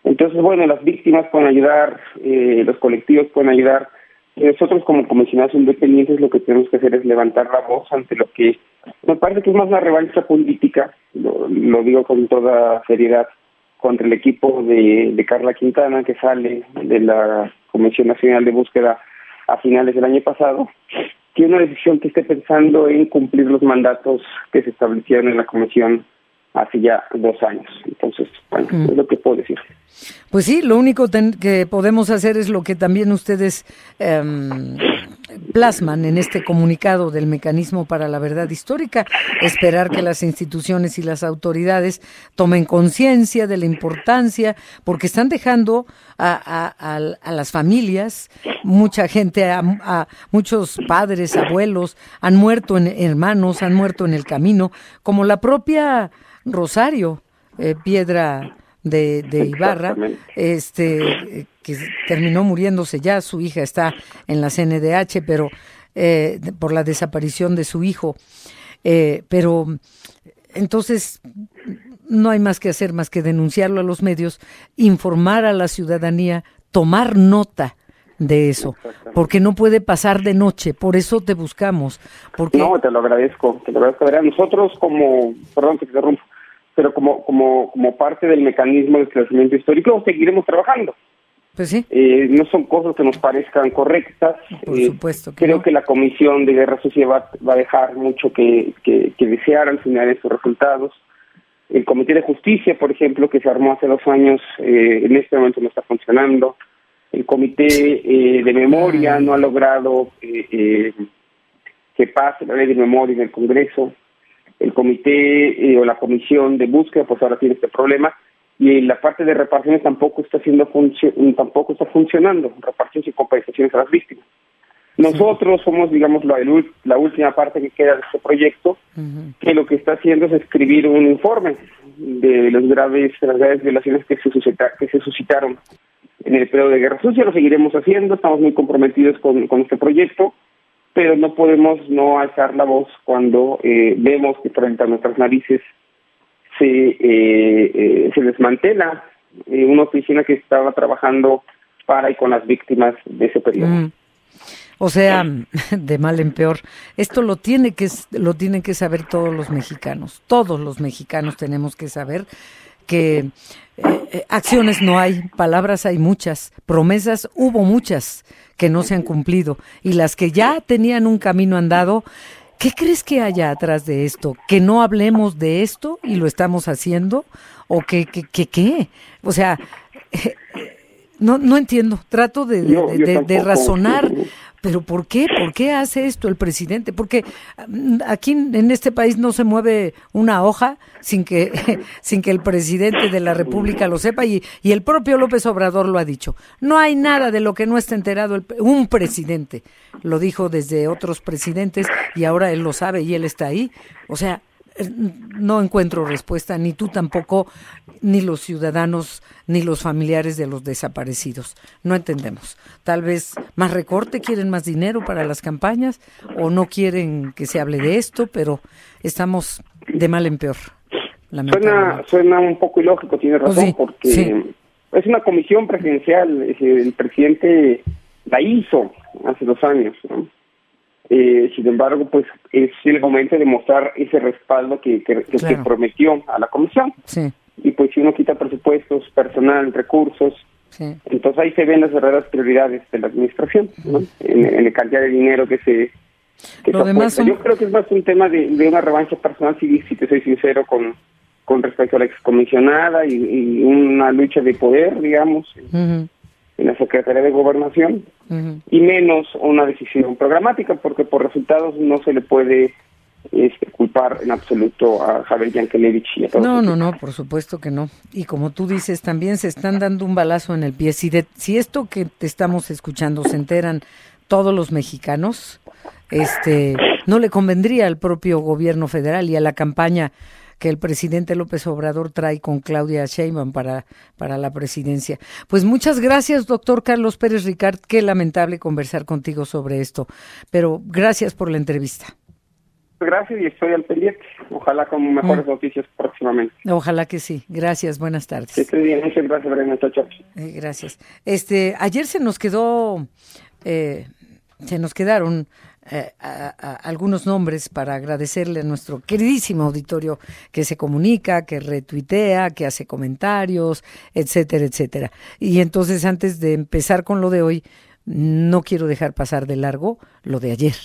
Entonces, bueno, las víctimas pueden ayudar, eh, los colectivos pueden ayudar. nosotros como comisionados independientes lo que tenemos que hacer es levantar la voz ante lo que me parece que es más una revancha política, lo, digo con toda seriedad, contra el equipo de, de Carla Quintana que sale de la Comisión Nacional de Búsqueda a finales del año pasado, tiene una decisión que esté pensando en cumplir los mandatos que se establecieron en la comisión hace ya dos años. Entonces, bueno, es lo que puedo decir. Pues sí, lo único que podemos hacer es lo que también ustedes em, plasman en este comunicado del mecanismo para la verdad histórica, esperar que las instituciones y las autoridades tomen conciencia de la importancia, porque están dejando a, a, las familias, mucha gente, a, muchos padres, abuelos, han muerto en hermanos, han muerto en el camino, como la propia Rosario, eh, Piedra de, de Ibarra, este, que terminó muriéndose ya, su hija está en la CNDH, pero eh, por la desaparición de su hijo. Eh, pero entonces no hay más que hacer más que denunciarlo a los medios, informar a la ciudadanía, tomar nota de eso, porque no puede pasar de noche, por eso te buscamos. Porque... No, te lo agradezco, te lo agradezco. Nosotros como, perdón que te interrumpo, pero como, como, como parte del mecanismo de esclarecimiento histórico seguiremos trabajando. Pues sí. Eh, no son cosas que nos parezcan correctas. Por eh, supuesto. creo que la Comisión de Guerra Sucia va, a dejar mucho que, que, que desear al final de sus resultados. El Comité de Justicia, por ejemplo, que se armó hace dos años, eh, en este momento no está funcionando. El Comité eh, de Memoria no ha logrado que pase la ley de memoria en el Congreso. El Comité o la Comisión de Búsqueda, pues ahora tiene este problema. Y la parte de reparaciones tampoco está haciendo tampoco está funcionando, reparaciones y compensaciones a las víctimas. Nosotros somos, digamos, la, la última parte que queda de este proyecto, que lo que está haciendo es escribir un informe de los graves, las graves violaciones que se, que se suscitaron en el periodo de guerra sucia. Lo seguiremos haciendo, estamos muy comprometidos con, con este proyecto, pero no podemos no alzar la voz cuando eh, vemos que frente a nuestras narices se, eh, eh, se desmantela una oficina que estaba trabajando para y con las víctimas de ese periodo. O sea, de mal en peor. Esto lo tiene que lo tienen que saber todos los mexicanos. Todos los mexicanos tenemos que saber que eh, eh, acciones no hay, palabras hay muchas, promesas hubo muchas que no se han cumplido y las que ya tenían un camino andado, ¿qué crees que haya atrás de esto? ¿Que no hablemos de esto y lo estamos haciendo? ¿O que, que, que qué? O sea, no, no entiendo, trato de, de, de razonar pero ¿por qué? ¿Por qué hace esto el presidente? Porque mm, aquí en este país no se mueve una hoja sin que, sin que el presidente de la República lo sepa y, y el propio López Obrador lo ha dicho. No hay nada de lo que no esté enterado un presidente. Lo dijo desde otros presidentes y ahora él lo sabe y él está ahí. O sea, no encuentro respuesta, ni tú tampoco, ni los ciudadanos, ni los familiares de los desaparecidos. No entendemos. Tal vez más recorte, quieren más dinero para las campañas, o no quieren que se hable de esto, pero estamos de mal en peor. Suena, suena un poco ilógico, tiene pues razón, porque es una comisión presidencial, el presidente la hizo hace dos años, ¿no? Eh, sin embargo, pues es el momento de mostrar ese respaldo que, que, se prometió a la comisión. Y pues si uno quita presupuestos, personal, recursos, entonces ahí se ven las verdaderas prioridades de la administración, ¿no? en, la cantidad de dinero que se... Que Yo creo que es más un tema de, una revancha personal, si, si te soy sincero, con, con respecto a la excomisionada y, y una lucha de poder, digamos en la Secretaría de Gobernación y menos una decisión programática, porque por resultados no se le puede este, culpar en absoluto a Javier Yankelevich y a todos. No, no, no, por supuesto que no. Y como tú dices, también se están dando un balazo en el pie. Si, de, si esto que te estamos escuchando se enteran todos los mexicanos, este, no le convendría al propio gobierno federal y a la campaña que el presidente López Obrador trae con Claudia Sheinbaum para, para la presidencia. Pues muchas gracias, doctor Carlos Pérez Ricard. Qué lamentable conversar contigo sobre esto, pero gracias por la entrevista. Gracias y estoy al pendiente. Ojalá con mejores mm. noticias próximamente. Ojalá que sí. Gracias, buenas tardes. Estoy bien, muchas gracias, Brenda. Eh, gracias. Este, ayer se nos quedó, eh, se nos quedaron eh, algunos nombres para agradecerle a nuestro queridísimo auditorio que se comunica, que retuitea, que hace comentarios, etcétera, etcétera. Y entonces antes de empezar con lo de hoy, no quiero dejar pasar de largo lo de ayer,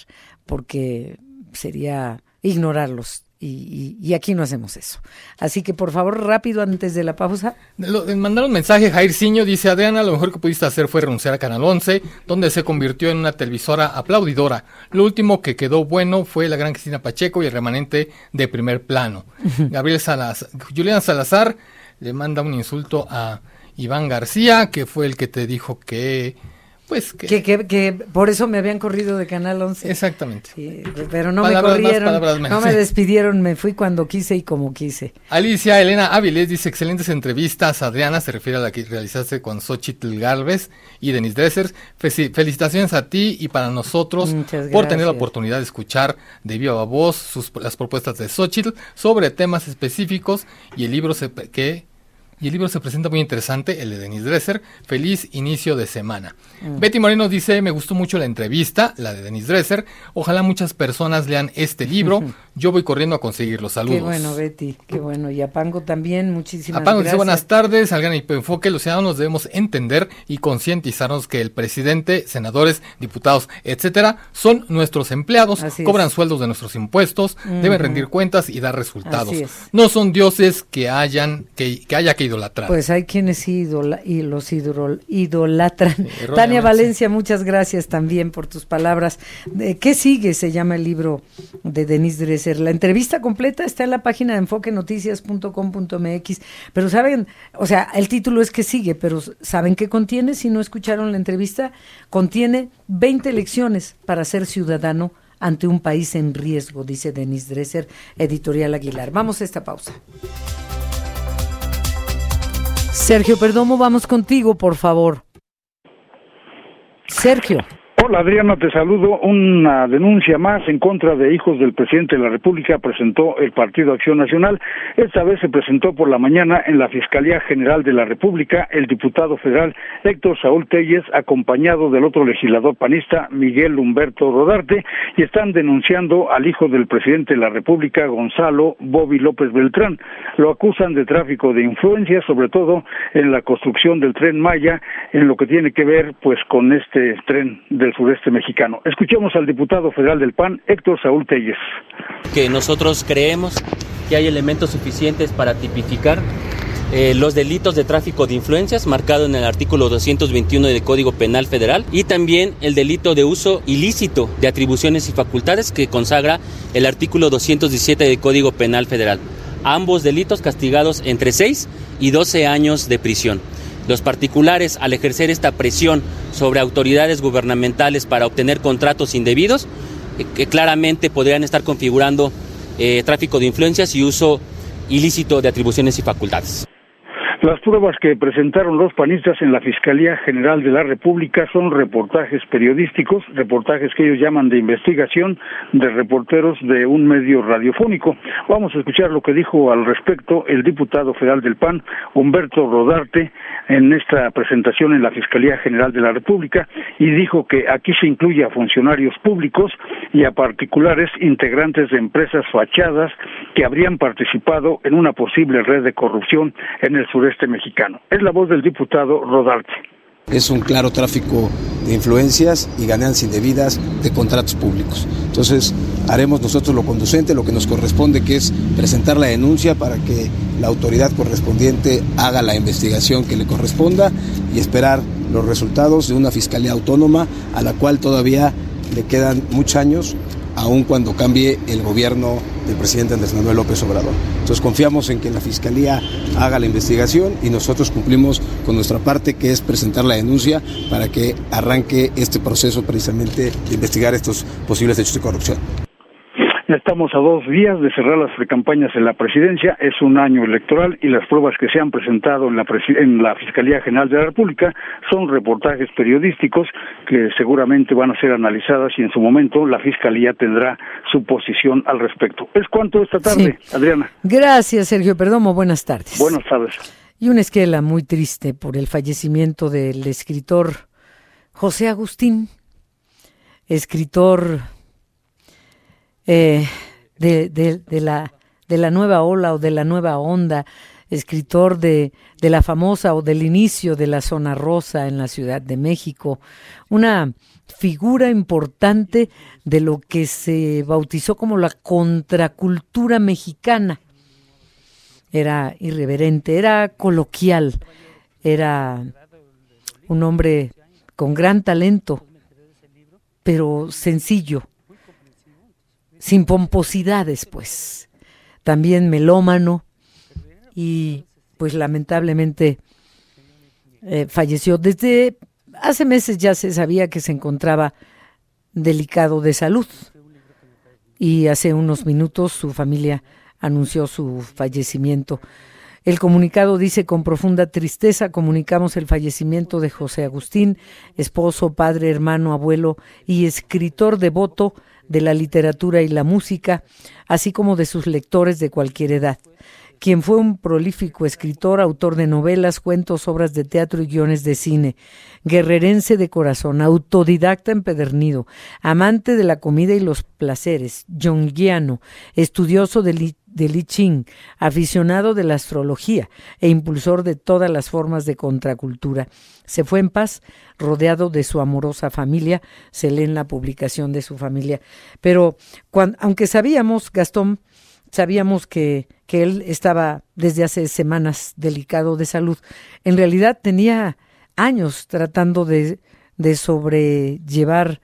porque sería ignorarlos y, aquí no hacemos eso. Así que por favor, rápido antes de la pausa. mandaron un mensaje, Jair Ciño dice, Adriana, lo mejor que pudiste hacer fue renunciar a Canal 11, donde se convirtió en una televisora aplaudidora. Lo último que quedó bueno fue la gran Cristina Pacheco y el remanente de primer plano. Gabriel Salazar, Julián Salazar le manda un insulto a Iván García, que fue el que te dijo que pues que... Que, por eso me habían corrido de Canal 11. Exactamente. pero no me corrieron, no me despidieron, me fui cuando quise y como quise. Alicia Elena Áviles dice, excelentes entrevistas, Adriana, se refiere a la que realizaste con Xochitl Galvez y Denis Dresser. Felicitaciones a ti y para nosotros por tener la oportunidad de escuchar de viva voz sus, las propuestas de Xochitl sobre temas específicos y el libro se, que y el libro se presenta muy interesante, el de Denis Dresser. Feliz inicio de semana. Mm. Betty Moreno dice, me gustó mucho la entrevista, la de Denis Dresser. Ojalá muchas personas lean este libro. Yo voy corriendo a conseguir los saludos. Qué bueno, Betty, qué bueno. Y a Pango también, muchísimas Pango dice, buenas tardes, al gran enfoque. Los ciudadanos debemos entender y concientizarnos que el presidente, senadores, diputados, etcétera, son nuestros empleados, cobran sueldos de nuestros impuestos, deben rendir cuentas y dar resultados. No son dioses que hayan, que, que haya que pues hay quienes sí y los idolatran. Tania Valencia, muchas gracias también por tus palabras. ¿Qué sigue? Se llama el libro de Denise Dresser. La entrevista completa está en la página de enfoquenoticias.com.mx. Pero saben, o sea, el título es que sigue, pero ¿saben qué contiene? Si no escucharon la entrevista, contiene 20 lecciones para ser ciudadano ante un país en riesgo, dice Denise Dresser, editorial Aguilar. Vamos a esta pausa. Sergio Perdomo, vamos contigo, por favor. Sergio. Hola Adriana, te saludo. Una denuncia más en contra de hijos del presidente de la República presentó el Partido Acción Nacional. Esta vez se presentó por la mañana en la Fiscalía General de la República el diputado federal Héctor Saúl Telles, acompañado del otro legislador panista Miguel Humberto Rodarte, y están denunciando al hijo del presidente de la República, Gonzalo Bobby López Beltrán. Lo acusan de tráfico de influencia, sobre todo en la construcción del tren Maya, en lo que tiene que ver pues con este tren del sureste mexicano. Escuchemos al diputado federal del PAN, Héctor Saúl Telles. Que nosotros creemos que hay elementos suficientes para tipificar eh, los delitos de tráfico de influencias marcado en el artículo 221 del Código Penal Federal y también el delito de uso ilícito de atribuciones y facultades que consagra el artículo 217 del Código Penal Federal. Ambos delitos castigados entre 6 y 12 años de prisión. Los particulares, al ejercer esta presión sobre autoridades gubernamentales para obtener contratos indebidos, eh, que claramente podrían estar configurando eh, tráfico de influencias y uso ilícito de atribuciones y facultades. Las pruebas que presentaron los panistas en la Fiscalía General de la República son reportajes periodísticos, reportajes que ellos llaman de investigación de reporteros de un medio radiofónico. Vamos a escuchar lo que dijo al respecto el diputado federal del PAN, Humberto Rodarte, en esta presentación en la Fiscalía General de la República y dijo que aquí se incluye a funcionarios públicos y a particulares integrantes de empresas fachadas que habrían participado en una posible red de corrupción en el sureste este mexicano. Es la voz del diputado Rodarte. Es un claro tráfico de influencias y ganancias indebidas de contratos públicos. Entonces, haremos nosotros lo conducente, lo que nos corresponde, que es presentar la denuncia para que la autoridad correspondiente haga la investigación que le corresponda y esperar los resultados de una fiscalía autónoma a la cual todavía le quedan muchos años aun cuando cambie el gobierno del presidente Andrés Manuel López Obrador. Entonces confiamos en que la Fiscalía haga la investigación y nosotros cumplimos con nuestra parte, que es presentar la denuncia para que arranque este proceso precisamente de investigar estos posibles hechos de corrupción. Estamos a dos días de cerrar las precampañas en la presidencia, es un año electoral y las pruebas que se han presentado en la, en la Fiscalía General de la República son reportajes periodísticos que seguramente van a ser analizadas y en su momento la Fiscalía tendrá su posición al respecto. Es cuanto esta tarde, Adriana. Gracias, Sergio Perdomo. Buenas tardes. Buenas tardes. Y una esquela muy triste por el fallecimiento del escritor José Agustín, escritor eh, de, de, la, de la nueva ola o de la nueva onda, escritor de, de la famosa o del inicio de la zona rosa en la Ciudad de México, una figura importante de lo que se bautizó como la contracultura mexicana. Era irreverente, era coloquial, era un hombre con gran talento, pero sencillo, sin pomposidades, pues. También melómano y pues lamentablemente eh, falleció. Desde hace meses ya se sabía que se encontraba delicado de salud y hace unos minutos su familia anunció su fallecimiento. El comunicado dice con profunda tristeza comunicamos el fallecimiento de José Agustín, esposo, padre, hermano, abuelo y escritor devoto de la literatura y la música, así como de sus lectores de cualquier edad. Quien fue un prolífico escritor, autor de novelas, cuentos, obras de teatro y guiones de cine, guerrerense de corazón, autodidacta empedernido, amante de la comida y los placeres, yonguiano, estudioso de, de Ching, aficionado de la astrología e impulsor de todas las formas de contracultura. Se fue en paz, rodeado de su amorosa familia, se lee en la publicación de su familia. Pero aunque sabíamos, Gastón, sabíamos que, que él estaba desde hace semanas delicado de salud. En realidad tenía años tratando de, de sobrellevar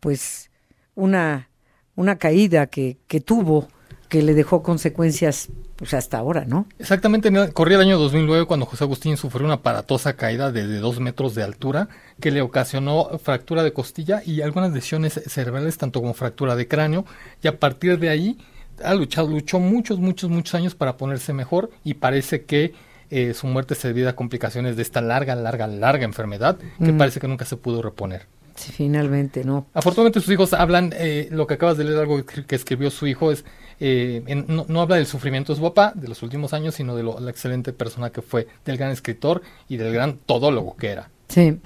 pues una, una caída que, que tuvo que le dejó consecuencias pues hasta ahora, ¿no? Exactamente, corría el año 2009 cuando José Agustín sufrió una aparatosa caída de, de dos metros de altura que le ocasionó fractura de costilla y algunas lesiones cerebrales, tanto como fractura de cráneo, y a partir de ahí ha luchado, luchó muchos, muchos, muchos años para ponerse mejor y parece que eh, su muerte se debió a complicaciones de esta larga, larga, larga enfermedad que mm. parece que nunca se pudo reponer. Sí, finalmente, ¿no? Afortunadamente sus hijos hablan, eh, lo que acabas de leer, algo que escribió su hijo, es eh, no, habla del sufrimiento de su papá de los últimos años, sino de lo, la excelente persona que fue, del gran escritor y del gran todólogo que era. Sí.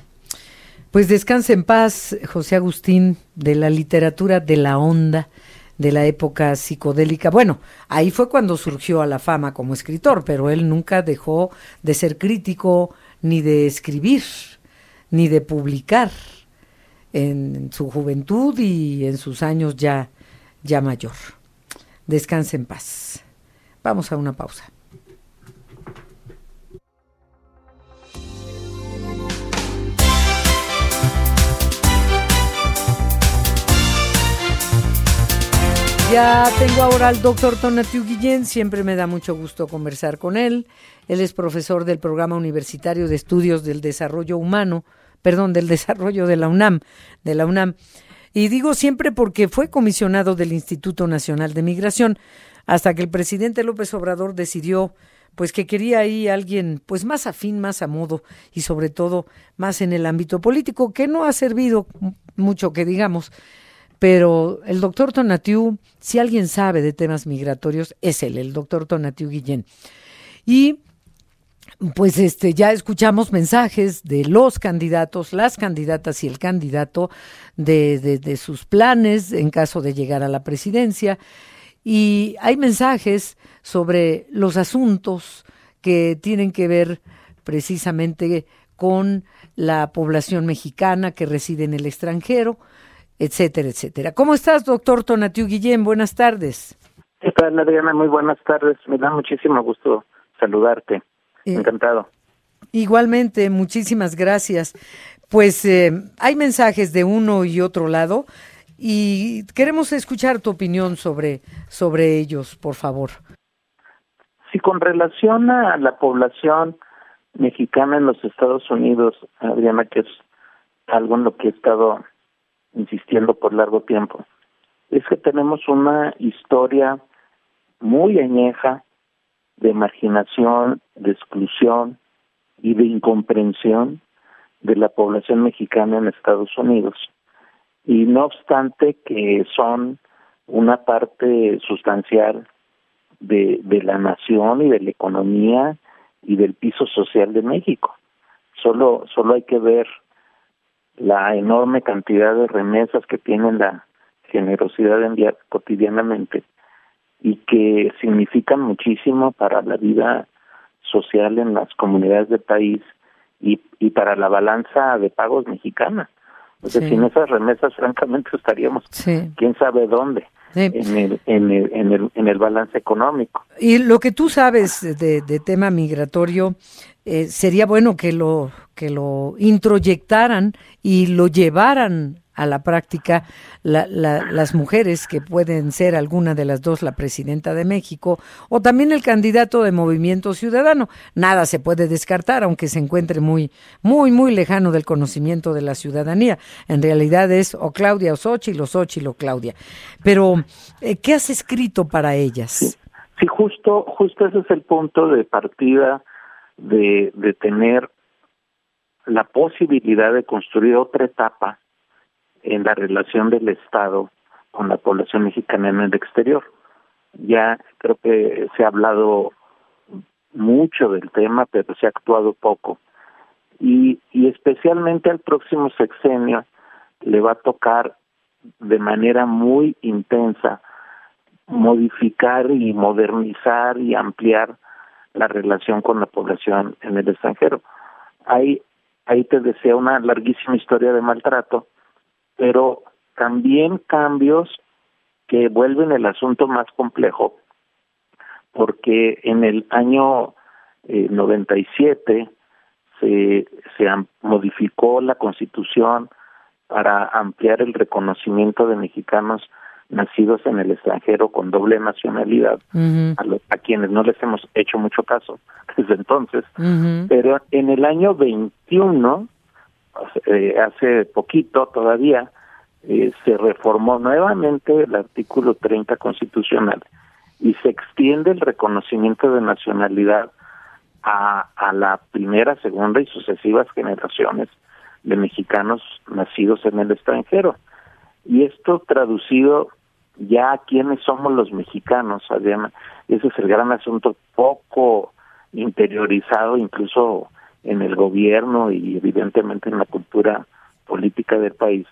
Pues descanse en paz, José Agustín, de la literatura de la onda de la época psicodélica. Bueno, ahí fue cuando surgió a la fama como escritor, pero él nunca dejó de ser crítico, ni de escribir, ni de publicar en su juventud y en sus años ya, ya mayor. Descanse en paz. Vamos a una pausa. Ya tengo ahora al doctor Tonatiu Guillén, siempre me da mucho gusto conversar con él. Él es profesor del Programa Universitario de Estudios del Desarrollo Humano, perdón, del Desarrollo de la UNAM, de la UNAM. Y digo siempre porque fue comisionado del Instituto Nacional de Migración, hasta que el presidente López Obrador decidió pues que quería ahí alguien pues más afín, más a modo y sobre todo más en el ámbito político, que no ha servido mucho que digamos pero el doctor Tonatiu, si alguien sabe de temas migratorios, es él, el doctor Tonatiu Guillén. Y pues este ya escuchamos mensajes de los candidatos, las candidatas y el candidato de, de, de, sus planes en caso de llegar a la presidencia. Y hay mensajes sobre los asuntos que tienen que ver precisamente con la población mexicana que reside en el extranjero etcétera, etcétera. ¿Cómo estás, doctor Tonatiu Guillén? Buenas tardes. ¿Qué tal, Adriana? Muy buenas tardes. Me da muchísimo gusto saludarte. Eh, Encantado. Igualmente, muchísimas gracias. Pues eh, hay mensajes de uno y otro lado y queremos escuchar tu opinión sobre, sobre ellos, por favor. Sí, con relación a la población mexicana en los Estados Unidos, Adriana, que es algo en lo que he estado insistiendo por largo tiempo, es que tenemos una historia muy añeja de marginación, de exclusión y de incomprensión de la población mexicana en Estados Unidos. Y no obstante que son una parte sustancial de, la nación y de la economía y del piso social de México. Solo, solo hay que ver la enorme cantidad de remesas que tienen la generosidad de enviar cotidianamente y que significan muchísimo para la vida social en las comunidades del país y, y para la balanza de pagos mexicana. O sea, sin esas remesas, francamente, estaríamos quién sabe dónde. En, el, en, el, en, el, en el balance económico. Y lo que tú sabes de, de tema migratorio, eh, sería bueno que lo, que lo introyectaran y lo llevaran a la práctica las mujeres que pueden ser alguna de las dos la presidenta de México o también el candidato de Movimiento Ciudadano. Nada se puede descartar, aunque se encuentre muy, muy, muy lejano del conocimiento de la ciudadanía. En realidad es o Claudia o Xochitl o Xochitl o Claudia. Pero, eh, ¿qué has escrito para ellas? Sí, justo, justo ese es el punto de partida de, de tener la posibilidad de construir otra etapa en la relación del Estado con la población mexicana en el exterior. Ya creo que se ha hablado mucho del tema, pero se ha actuado poco. Y, y especialmente al próximo sexenio le va a tocar de manera muy intensa modificar y modernizar y ampliar la relación con la población en el extranjero. Ahí, ahí te desea una larguísima historia de maltrato, pero también cambios que vuelven el asunto más complejo, porque en el año eh, 97 se, se modificó la constitución para ampliar el reconocimiento de mexicanos nacidos en el extranjero con doble nacionalidad, a, quienes no les hemos hecho mucho caso desde entonces, pero en el año 21, eh, hace poquito todavía, eh, se reformó nuevamente el artículo 30 constitucional y se extiende el reconocimiento de nacionalidad a, a la primera, segunda y sucesivas generaciones de mexicanos nacidos en el extranjero. Y esto traducido ya quiénes somos los mexicanos, Adriana, ese es el gran asunto poco interiorizado incluso en el gobierno y evidentemente en la cultura política del país.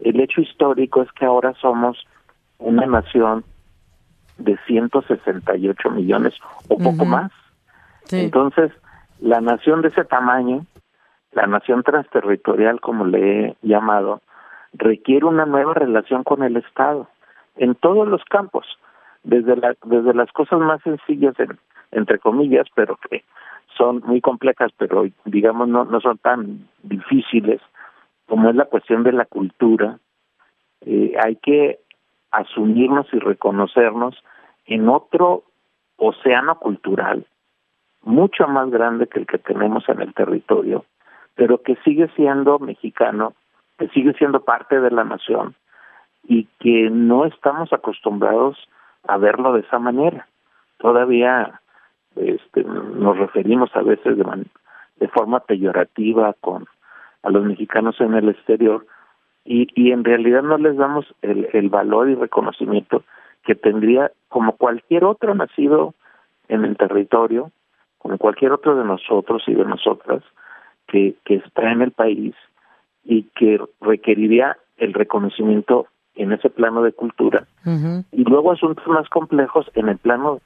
El hecho histórico es que ahora somos una nación de 168 millones o poco más. Entonces, la nación de ese tamaño, la nación transterritorial como le he llamado, requiere una nueva relación con el Estado en todos los campos, desde, la, desde las cosas más sencillas, entre comillas, pero que son muy complejas, pero digamos no, no son tan difíciles, como es la cuestión de la cultura. Eh, hay que asumirnos y reconocernos en otro océano cultural mucho más grande que el que tenemos en el territorio, pero que sigue siendo mexicano, que sigue siendo parte de la nación y que no estamos acostumbrados a verlo de esa manera. Todavía este, nos referimos a veces de, de forma peyorativa con a los mexicanos en el exterior y, y en realidad no les damos el, el valor y reconocimiento que tendría como cualquier otro nacido en el territorio, como cualquier otro de nosotros y de nosotras que, que está en el país y que requeriría el reconocimiento en ese plano de cultura. Y luego asuntos más complejos en el plano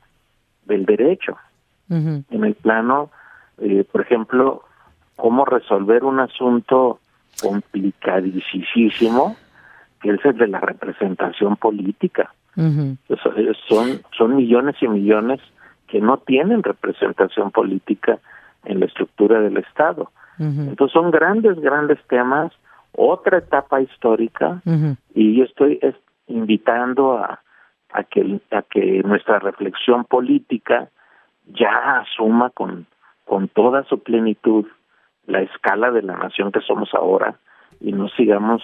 del derecho, en el plano, eh, por ejemplo, cómo resolver un asunto complicadísimo que es el de la representación política. son, son millones y millones que no tienen representación política en la estructura del Estado. Entonces son grandes, grandes temas otra etapa histórica y yo estoy invitando a, a que a que nuestra reflexión política ya asuma con con toda su plenitud la escala de la nación que somos ahora y no sigamos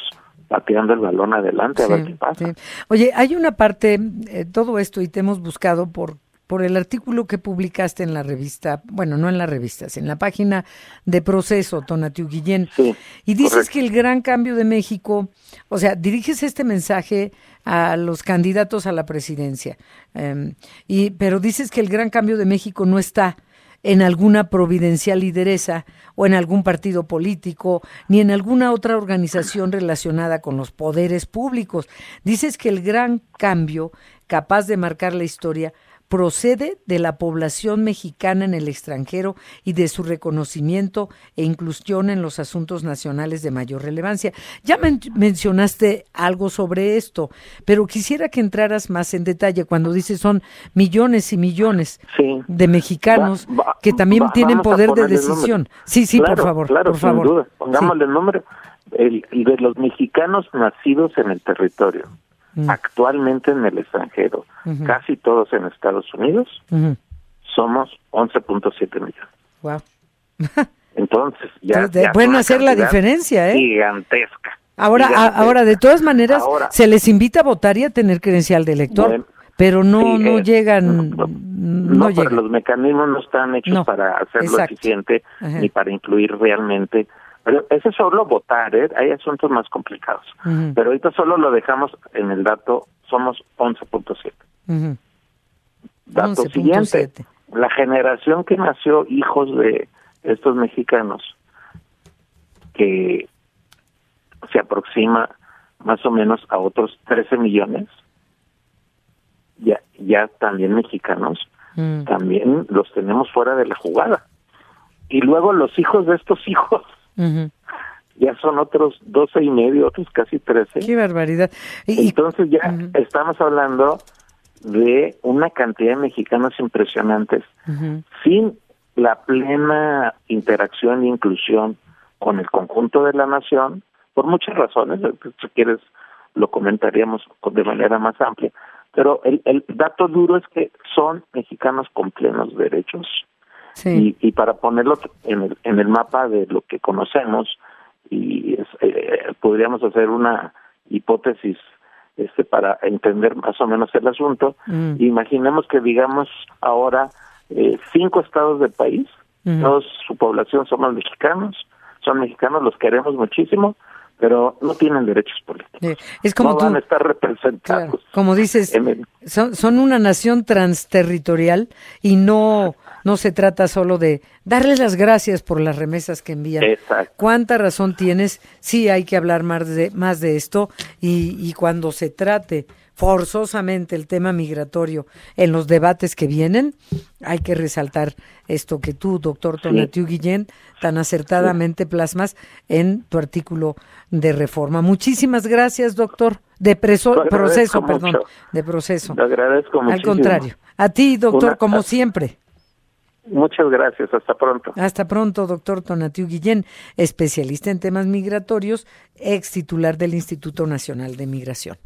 pateando el balón adelante a ver qué pasa. Oye, hay una parte, eh, todo esto, y te hemos buscado por por el artículo que publicaste en la revista, bueno, no en la revista, en la página de Proceso, Tonatiu Guillén. y dices que el gran cambio de México, o sea, diriges este mensaje a los candidatos a la presidencia, em, y, pero dices que el gran cambio de México no está en alguna providencial lideresa o en algún partido político, ni en alguna otra organización relacionada con los poderes públicos. Dices que el gran cambio capaz de marcar la historia procede de la población mexicana en el extranjero y de su reconocimiento e inclusión en los asuntos nacionales de mayor relevancia. Ya mencionaste algo sobre esto, pero quisiera que entraras más en detalle cuando dices son millones y millones de mexicanos que también tienen poder de decisión. Sí, sí, por favor, claro, por favor. Duda. Pongámosle el nombre. el, de los mexicanos nacidos en el territorio, Mm. actualmente en el extranjero, casi todos en Estados Unidos, Ujú. somos 11.7 millones. Wow. Entonces, ya, Entonces, ya hacer la diferencia, ¿eh? Gigantesca. Ahora, a- ahora de todas maneras, Ahora- se les invita a votar y a tener credencial de elector, Bueno, pero no, sí, no llegan, No, no, pero llegan. los mecanismos no están hechos para hacerlo exacto. eficiente Ajá. ni para incluir realmente. Pero ese es solo votar, ¿eh? hay asuntos más complicados. Pero ahorita solo lo dejamos en el dato, somos 11.7. ujú. Dato 11.7. siguiente, la generación que nació hijos de estos mexicanos, que se aproxima más o menos a otros 13 millones, ya, ya también mexicanos, Mm. también los tenemos fuera de la jugada. Y luego los hijos de estos hijos Ya son otros 12 y medio, otros casi 13. Qué barbaridad. Y, Entonces ya estamos hablando de una cantidad de mexicanos impresionantes. Sin la plena interacción e inclusión con el conjunto de la nación, por muchas razones, eh, si quieres lo comentaríamos de manera más amplia, pero el, el dato duro es que son mexicanos con plenos derechos Sí. y, y para ponerlo en el, en el mapa de lo que conocemos y es, eh, podríamos hacer una hipótesis este para entender más o menos el asunto Mm. imaginemos que digamos ahora eh, cinco estados del país Ujú. todos su población somos mexicanos son mexicanos los queremos muchísimo pero no tienen derechos políticos es como no tú, van a estar representados como dices, el- son, son una nación transterritorial y no, no se trata solo de darles las gracias por las remesas que envían. Exacto. ¿Cuánta razón tienes? Sí, hay que hablar más de, más de esto y, y cuando se trate forzosamente el tema migratorio en los debates que vienen, hay que resaltar esto que tú, doctor Tonatiu Guillén, tan acertadamente plasmas en tu artículo de reforma. Muchísimas gracias, doctor. De preso- proceso, perdón, de proceso. Agradezco Al contrario. A ti, doctor, Una- como siempre. Muchas gracias hasta pronto Hasta pronto, doctor Tonatiu Guillén, especialista en temas migratorios, ex titular del Instituto Nacional de Migración.